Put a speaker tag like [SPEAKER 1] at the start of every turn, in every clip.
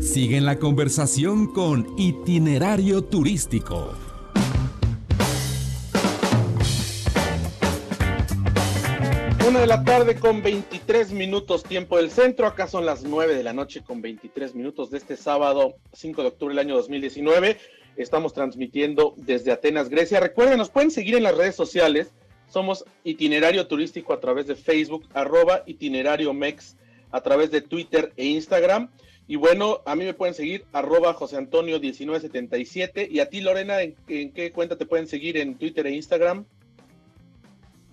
[SPEAKER 1] Sigue la conversación con Itinerario Turístico.
[SPEAKER 2] Una de la tarde con 23 minutos tiempo del centro. Acá son las 9 de la noche con 23 minutos de este sábado 5 de octubre del año 2019. Estamos transmitiendo desde Atenas, Grecia. Recuerden, nos pueden seguir en las redes sociales. Somos itinerario turístico a través de Facebook, arroba itinerario mex a través de Twitter e Instagram. Y bueno, a mí me pueden seguir arroba José Antonio 1977. Y a ti, Lorena, ¿en, qué cuenta te pueden seguir en Twitter e Instagram?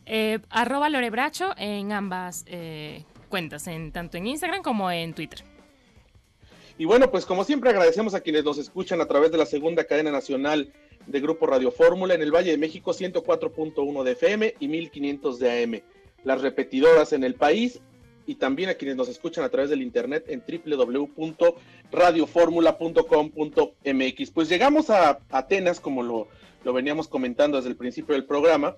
[SPEAKER 3] Eh, arroba Lorebracho en ambas eh, cuentas, en, tanto en Instagram como en Twitter.
[SPEAKER 2] Y bueno, pues como siempre agradecemos a quienes nos escuchan a través de la segunda cadena nacional de Grupo Radio Fórmula en el Valle de México 104.1 de FM y 1500 de AM. Las repetidoras en el país y también a quienes nos escuchan a través del internet en www.radioformula.com.mx. Pues llegamos a Atenas, como lo, lo, veníamos comentando desde el principio del programa,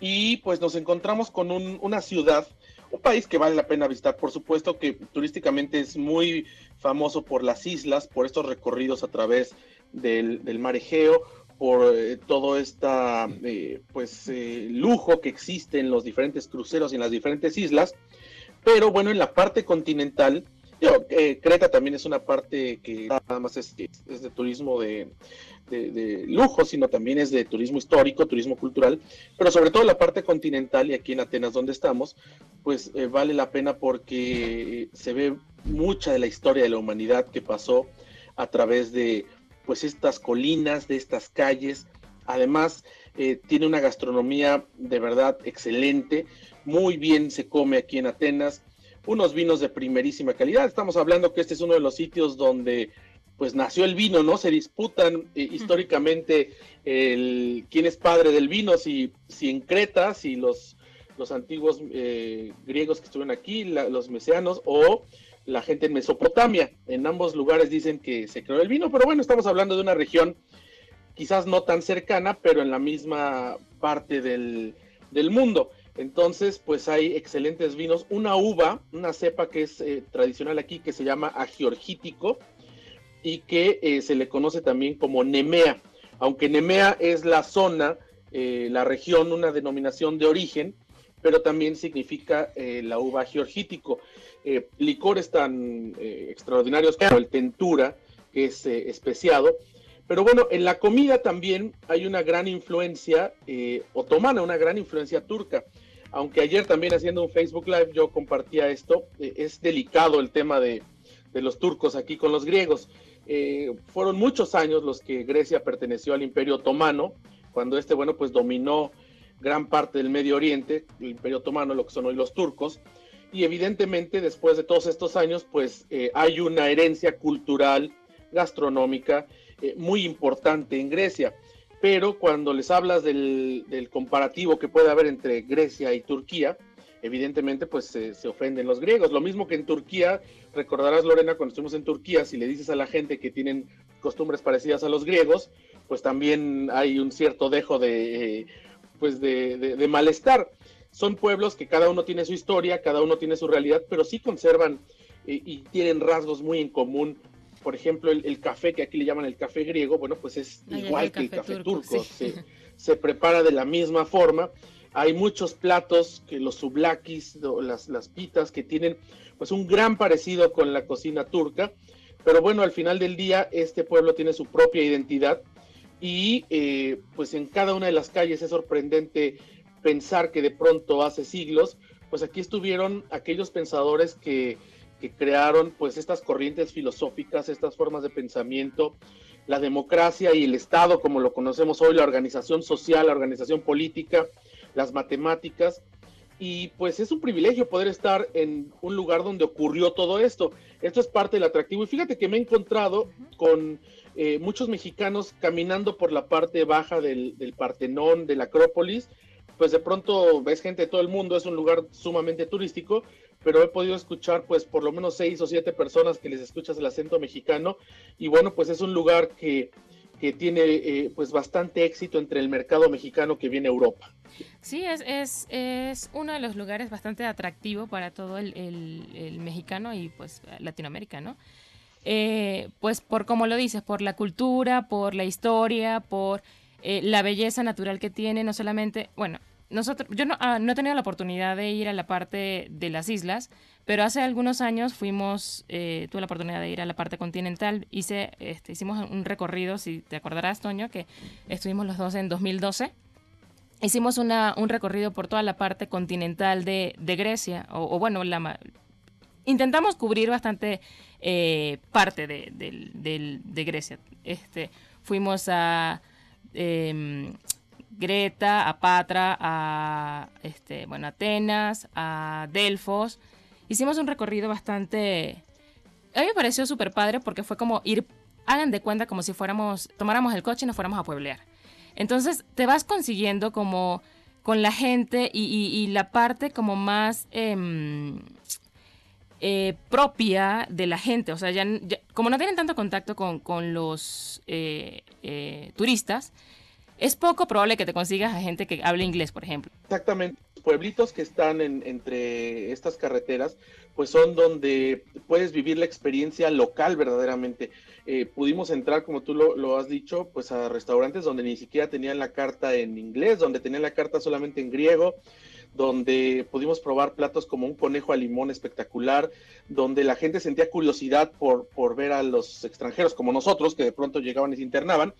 [SPEAKER 2] y pues nos encontramos con una ciudad un país que vale la pena visitar, por supuesto que turísticamente es muy famoso por las islas, por estos recorridos a través del, mar Egeo, por eh, todo este pues eh, lujo que existe en los diferentes cruceros y en las diferentes islas. Pero bueno, en la parte continental, Creta también es una parte que nada más es de turismo de, de, lujo, sino también es de turismo histórico, turismo cultural, pero sobre todo la parte continental y aquí en Atenas donde estamos, pues eh, vale la pena porque se ve mucha de la historia de la humanidad que pasó a través de pues estas colinas, de estas calles. Además, eh, tiene una gastronomía de verdad excelente, muy bien se come aquí en Atenas, unos vinos de primerísima calidad. Estamos hablando que este es uno de los sitios donde pues nació el vino, ¿no? Se disputan eh, históricamente el quién es padre del vino, si, si en Creta, si los, los antiguos eh, griegos que estuvieron aquí, los mesianos, o la gente en Mesopotamia. En ambos lugares dicen que se creó el vino, pero bueno, estamos hablando de una región quizás no tan cercana, pero en la misma parte del, del mundo. Entonces, pues hay excelentes vinos. Una uva, una cepa que es eh, tradicional aquí, que se llama agiorgítico, y que eh, se le conoce también como Nemea. Aunque Nemea es la zona, eh, la región, una denominación de origen, pero también significa la uva georgítico. licores tan extraordinarios como el tentura, que es especiado. Pero bueno, en la comida también hay una gran influencia otomana, una gran influencia turca. Aunque ayer también haciendo un Facebook Live yo compartía esto, es delicado el tema de, los turcos aquí con los griegos. Eh, fueron muchos años los que Grecia perteneció al Imperio Otomano, cuando este, bueno, pues dominó gran parte del Medio Oriente, el Imperio Otomano, lo que son hoy los turcos, y evidentemente después de todos estos años, pues eh, hay una herencia cultural, gastronómica, eh, muy importante en Grecia. Pero cuando les hablas del, comparativo que puede haber entre Grecia y Turquía, evidentemente pues se, ofenden los griegos. Lo mismo que en Turquía, recordarás Lorena, cuando estuvimos en Turquía, si le dices a la gente que tienen costumbres parecidas a los griegos, pues también hay un cierto dejo de, eh, pues de, malestar. Son pueblos que cada uno tiene su historia, cada uno tiene su realidad, pero sí conservan eh, y tienen rasgos muy en común. Por ejemplo, el, café, que aquí le llaman el café griego, bueno, pues es igual que el café turco, se, se prepara de la misma forma. Hay muchos platos que los sublakis, las, las pitas, que tienen pues un gran parecido con la cocina turca, pero bueno, al final del día este pueblo tiene su propia identidad y eh, pues en cada una de las calles es sorprendente pensar que de pronto hace siglos, pues aquí estuvieron aquellos pensadores que, que crearon pues estas corrientes filosóficas, estas formas de pensamiento, la democracia y el Estado como lo conocemos hoy, la organización social, la organización política, las matemáticas. Y pues es un privilegio poder estar en un lugar donde ocurrió todo esto. Esto es parte del atractivo. Y fíjate que me he encontrado con eh, muchos mexicanos caminando por la parte baja del, del Partenón, de la Acrópolis. Pues de pronto ves gente de todo el mundo, es un lugar sumamente turístico, pero he podido escuchar pues por lo menos seis o siete personas que les escuchas el acento mexicano y bueno pues es un lugar que, que tiene eh, pues bastante éxito entre el mercado mexicano que viene a Europa.
[SPEAKER 3] Sí, es, es, es uno de los lugares bastante atractivo para todo el, el, mexicano y pues Latinoamérica, ¿no? eh, pues por como lo dices, por la cultura, por la historia, por eh, la belleza natural que tiene, no solamente, bueno, nosotros, yo no, ah, no, he tenido la oportunidad de ir a la parte de las islas, pero hace algunos años fuimos, eh, tuve la oportunidad de ir a la parte continental, hice, este, hicimos un recorrido, si te acordarás, Toño, que estuvimos los dos en 2012. Hicimos una, un recorrido por toda la parte continental de, de Grecia, o, bueno, la, intentamos cubrir bastante eh, parte de, de, Grecia. Este, fuimos a em, Greta, a Patra, a este, bueno, Atenas, a Delfos. Hicimos un recorrido bastante... A mí me pareció súper padre porque fue como ir, hagan de cuenta como si fuéramos, tomáramos el coche y nos fuéramos a pueblear. Entonces te vas consiguiendo como con la gente y, la parte como más... Em, eh, propia de la gente. O sea, ya, como no tienen tanto contacto con, los eh, eh, turistas, es poco probable que te consigas a gente que hable inglés, por ejemplo.
[SPEAKER 2] Exactamente. Pueblitos que están entre estas carreteras, pues son donde puedes vivir la experiencia local verdaderamente. pudimos entrar, como tú lo, lo, has dicho, pues a restaurantes donde ni siquiera tenían la carta en inglés, donde tenían la carta solamente en griego, donde pudimos probar platos como un conejo a limón espectacular, donde la gente sentía curiosidad por, por ver a los extranjeros como nosotros, que de pronto llegaban y se internaban.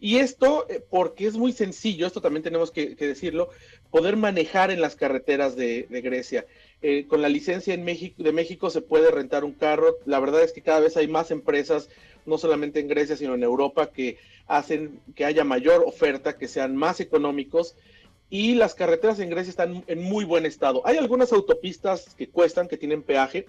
[SPEAKER 2] Y esto, eh, porque es muy sencillo, esto también tenemos que, decirlo, poder manejar en las carreteras de, Grecia. Eh, con la licencia en México, de México se puede rentar un carro. La verdad es que cada vez hay más empresas, no solamente en Grecia, sino en Europa, que hacen que haya mayor oferta, que sean más económicos y las carreteras en Grecia están en muy buen estado. Hay algunas autopistas que cuestan, que tienen peaje,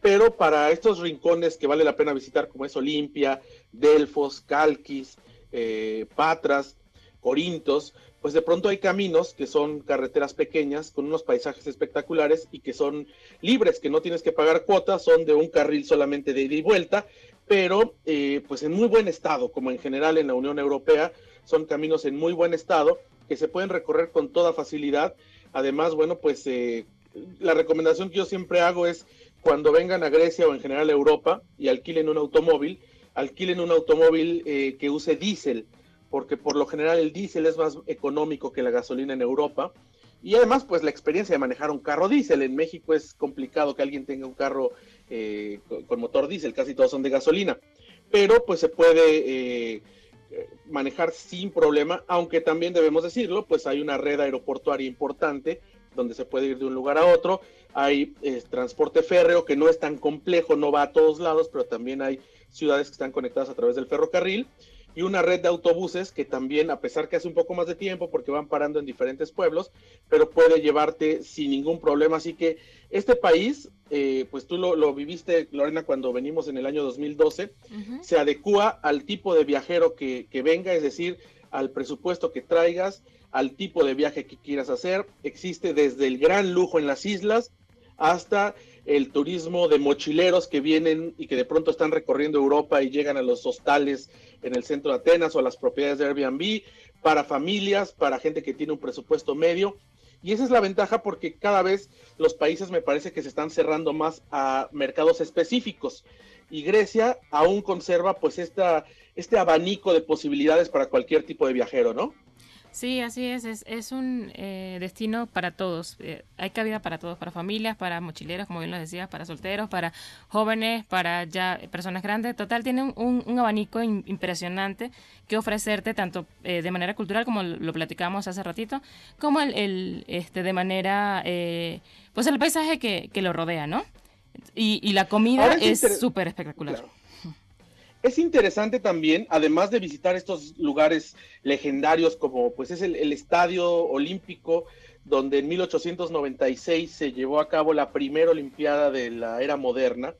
[SPEAKER 2] pero para estos rincones que vale la pena visitar, como es Olimpia, Delfos, Calquis, eh, Patras, Corintos, pues de pronto hay caminos que son carreteras pequeñas con unos paisajes espectaculares y que son libres, que no tienes que pagar cuotas, son de un carril solamente de ida y vuelta, pero eh, pues en muy buen estado, como en general en la Unión Europea, son caminos en muy buen estado que se pueden recorrer con toda facilidad. Además, bueno, pues eh, la recomendación que yo siempre hago es cuando vengan a Grecia o en general a Europa y alquilen un automóvil, alquilen un automóvil eh, que use diésel, porque por lo general el diésel es más económico que la gasolina en Europa. Y además, pues la experiencia de manejar un carro diésel. En México es complicado que alguien tenga un carro eh, con, motor diésel, casi todos son de gasolina. Pero pues se puede manejar sin problema, aunque también debemos decirlo, pues hay una red aeroportuaria importante donde se puede ir de un lugar a otro, hay eh, transporte férreo que no es tan complejo, no va a todos lados, pero también hay ciudades que están conectadas a través del ferrocarril y una red de autobuses que también, a pesar que hace un poco más de tiempo porque van parando en diferentes pueblos, pero puede llevarte sin ningún problema. Así que este país, eh, pues tú lo, viviste, Lorena, cuando venimos en el año 2012, se adecua al tipo de viajero que, que venga, es decir, al presupuesto que traigas, al tipo de viaje que quieras hacer. Existe desde el gran lujo en las islas hasta el turismo de mochileros que vienen y que de pronto están recorriendo Europa y llegan a los hostales en el centro de Atenas o a las propiedades de Airbnb, para familias, para gente que tiene un presupuesto medio. Y esa es la ventaja porque cada vez los países me parece que se están cerrando más a mercados específicos. Y Grecia aún conserva pues esta, este abanico de posibilidades para cualquier tipo de viajero, ¿no?
[SPEAKER 3] Sí, así es, es, un eh, destino para todos. Eh, hay cabida para todos, para familias, para mochileros, como bien lo decías, para solteros, para jóvenes, para ya personas grandes. Total, tiene un, abanico impresionante que ofrecerte tanto eh, de manera cultural, como lo platicamos hace ratito, como el, este de manera, pues el paisaje que, lo rodea, ¿no? Y, la comida es súper espectacular.
[SPEAKER 2] Es interesante también, además de visitar estos lugares legendarios como pues es el, Estadio Olímpico, donde en 1896 se llevó a cabo la primera Olimpiada de la era moderna,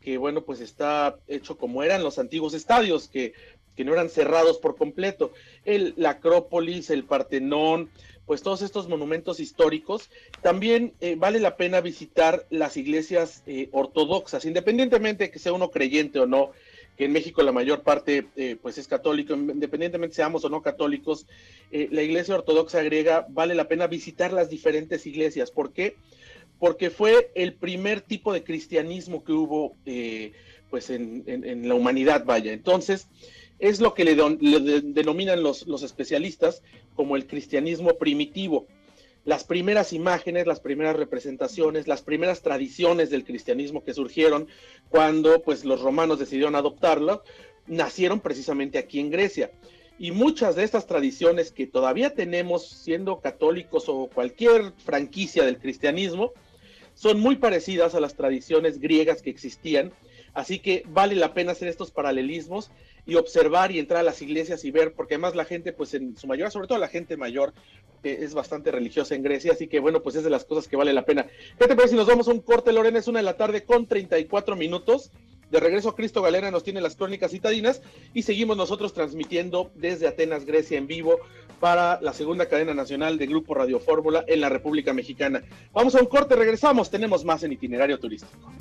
[SPEAKER 2] que bueno, pues está hecho como eran los antiguos estadios, que, que no eran cerrados por completo. El, la Acrópolis, el Partenón, pues todos estos monumentos históricos. También eh, vale la pena visitar las iglesias eh, ortodoxas, independientemente de que sea uno creyente o no que en México la mayor parte eh, pues es católico, independientemente seamos o no católicos, eh, la iglesia ortodoxa griega vale la pena visitar las diferentes iglesias. ¿Por qué? Porque fue el primer tipo de cristianismo que hubo eh, pues en, la humanidad, vaya. Entonces, es lo que le, denominan los, los especialistas como el cristianismo primitivo las primeras imágenes, las primeras representaciones, las primeras tradiciones del cristianismo que surgieron cuando pues los romanos decidieron adoptarlo, nacieron precisamente aquí en Grecia. Y muchas de estas tradiciones que todavía tenemos siendo católicos o cualquier franquicia del cristianismo, son muy parecidas a las tradiciones griegas que existían, así que vale la pena hacer estos paralelismos y observar y entrar a las iglesias y ver, porque además la gente, pues en su mayoría, sobre todo la gente mayor, eh, es bastante religiosa en Grecia, así que bueno, pues es de las cosas que vale la pena. ¿Qué te parece si nos vamos a un corte, Lorena? Es una de la tarde con 34 minutos. De regreso Cristo Galera nos tiene las crónicas citadinas y seguimos nosotros transmitiendo desde Atenas, Grecia, en vivo para la segunda cadena nacional de Grupo Radio Fórmula en la República Mexicana. Vamos a un corte, regresamos, tenemos más en itinerario turístico.